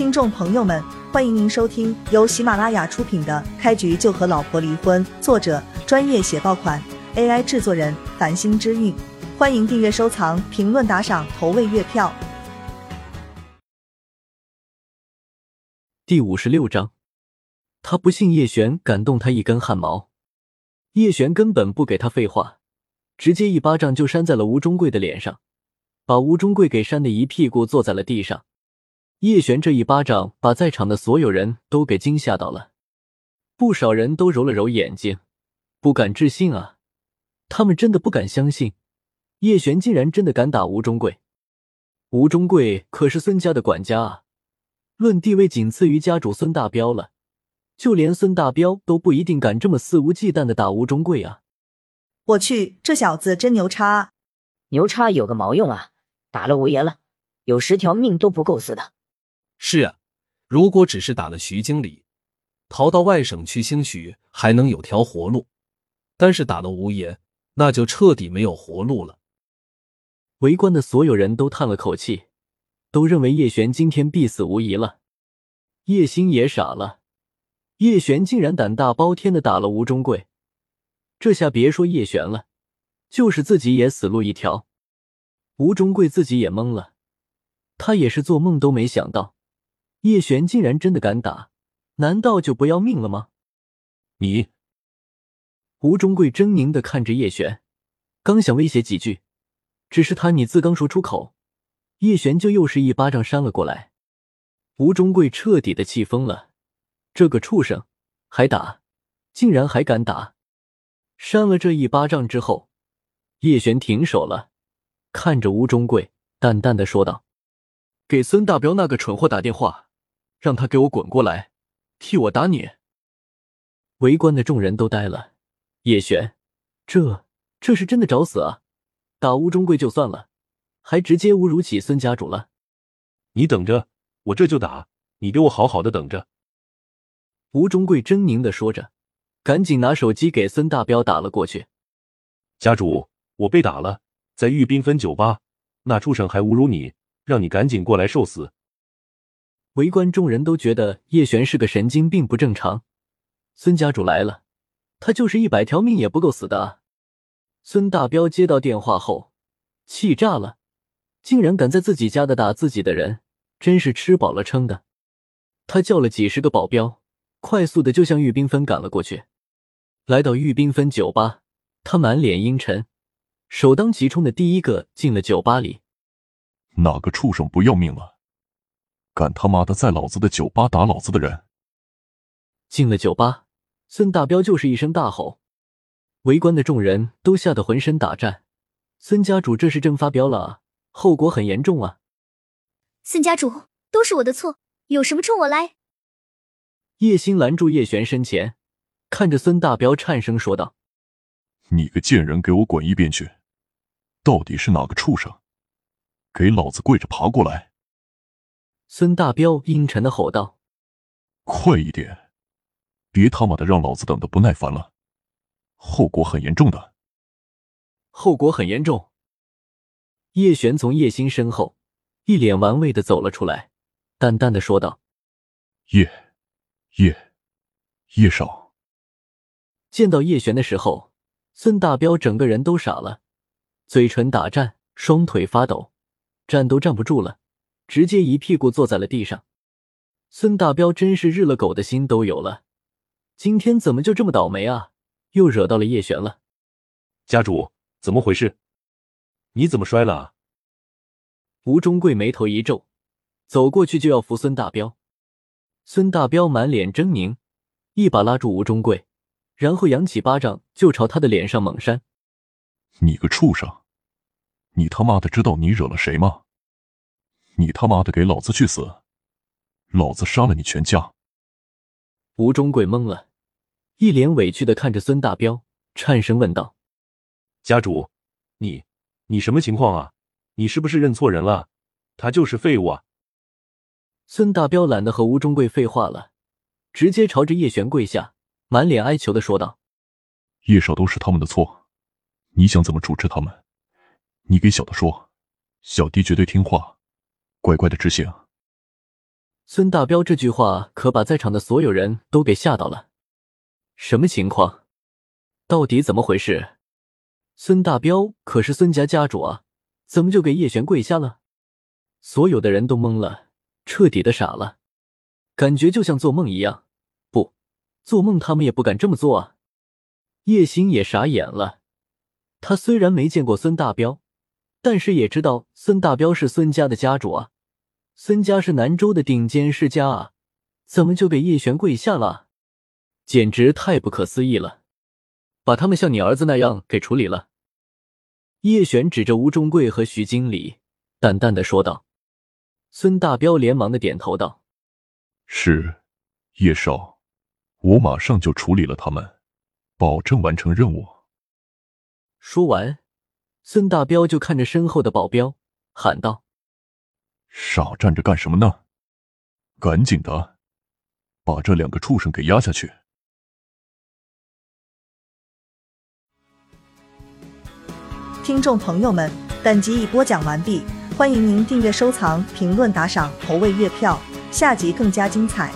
听众朋友们，欢迎您收听由喜马拉雅出品的《开局就和老婆离婚》，作者专业写爆款，AI 制作人繁星之韵。欢迎订阅、收藏、评论、打赏、投喂月票。第五十六章，他不信叶璇敢动他一根汗毛。叶璇根本不给他废话，直接一巴掌就扇在了吴中贵的脸上，把吴中贵给扇的一屁股坐在了地上。叶璇这一巴掌把在场的所有人都给惊吓到了，不少人都揉了揉眼睛，不敢置信啊！他们真的不敢相信，叶璇竟然真的敢打吴中贵。吴中贵可是孙家的管家啊，论地位仅次于家主孙大彪了。就连孙大彪都不一定敢这么肆无忌惮的打吴中贵啊！我去，这小子真牛叉！牛叉有个毛用啊！打了吴爷了，有十条命都不够死的。是啊，如果只是打了徐经理，逃到外省去，兴许还能有条活路；但是打了吴爷，那就彻底没有活路了。围观的所有人都叹了口气，都认为叶璇今天必死无疑了。叶星也傻了。叶璇竟然胆大包天的打了吴中贵，这下别说叶璇了，就是自己也死路一条。吴中贵自己也懵了，他也是做梦都没想到，叶璇竟然真的敢打，难道就不要命了吗？你，吴中贵狰狞的看着叶璇，刚想威胁几句，只是他你字刚说出口，叶璇就又是一巴掌扇了过来，吴中贵彻底的气疯了。这个畜生还打，竟然还敢打！扇了这一巴掌之后，叶璇停手了，看着吴中贵，淡淡的说道：“给孙大彪那个蠢货打电话，让他给我滚过来，替我打你。”围观的众人都呆了。叶璇，这这是真的找死啊！打吴中贵就算了，还直接侮辱起孙家主了。你等着，我这就打！你给我好好的等着。吴中贵狰狞的说着，赶紧拿手机给孙大彪打了过去。家主，我被打了，在玉缤纷酒吧，那畜生还侮辱你，让你赶紧过来受死。围观众人都觉得叶璇是个神经病，不正常。孙家主来了，他就是一百条命也不够死的！孙大彪接到电话后，气炸了，竟然敢在自己家的打自己的人，真是吃饱了撑的。他叫了几十个保镖。快速的就向玉缤纷赶了过去，来到玉缤纷酒吧，他满脸阴沉，首当其冲的第一个进了酒吧里。哪个畜生不要命了？敢他妈的在老子的酒吧打老子的人！进了酒吧，孙大彪就是一声大吼，围观的众人都吓得浑身打颤。孙家主这是真发飙了啊，后果很严重啊！孙家主，都是我的错，有什么冲我来！叶星拦住叶璇身前，看着孙大彪，颤声说道：“你个贱人，给我滚一边去！到底是哪个畜生？给老子跪着爬过来！”孙大彪阴沉的吼道：“快一点，别他妈的让老子等的不耐烦了，后果很严重的。”后果很严重。叶璇从叶星身后一脸玩味的走了出来，淡淡的说道：“叶。”叶，叶少见到叶璇的时候，孙大彪整个人都傻了，嘴唇打颤，双腿发抖，站都站不住了，直接一屁股坐在了地上。孙大彪真是日了狗的心都有了，今天怎么就这么倒霉啊？又惹到了叶璇了。家主，怎么回事？你怎么摔了？吴中贵眉头一皱，走过去就要扶孙大彪。孙大彪满脸狰狞，一把拉住吴中贵，然后扬起巴掌就朝他的脸上猛扇。你个畜生，你他妈的知道你惹了谁吗？你他妈的给老子去死！老子杀了你全家！吴中贵懵了，一脸委屈的看着孙大彪，颤声问道：“家主，你你什么情况啊？你是不是认错人了？他就是废物啊！”孙大彪懒得和吴中贵废话了，直接朝着叶璇跪下，满脸哀求的说道：“叶少都是他们的错，你想怎么处置他们？你给小的说，小弟绝对听话，乖乖的执行。”孙大彪这句话可把在场的所有人都给吓到了。什么情况？到底怎么回事？孙大彪可是孙家家主啊，怎么就给叶璇跪下了？所有的人都懵了，彻底的傻了，感觉就像做梦一样。不，做梦他们也不敢这么做啊！叶星也傻眼了，他虽然没见过孙大彪，但是也知道孙大彪是孙家的家主啊。孙家是南州的顶尖世家啊，怎么就给叶璇跪下了？简直太不可思议了！把他们像你儿子那样给处理了。叶璇指着吴中贵和徐经理，淡淡的说道。孙大彪连忙的点头道：“是，叶少，我马上就处理了他们，保证完成任务。”说完，孙大彪就看着身后的保镖喊道：“傻站着干什么呢？赶紧的，把这两个畜生给压下去！”听众朋友们，本集已播讲完毕。欢迎您订阅、收藏、评论、打赏、投喂月票，下集更加精彩。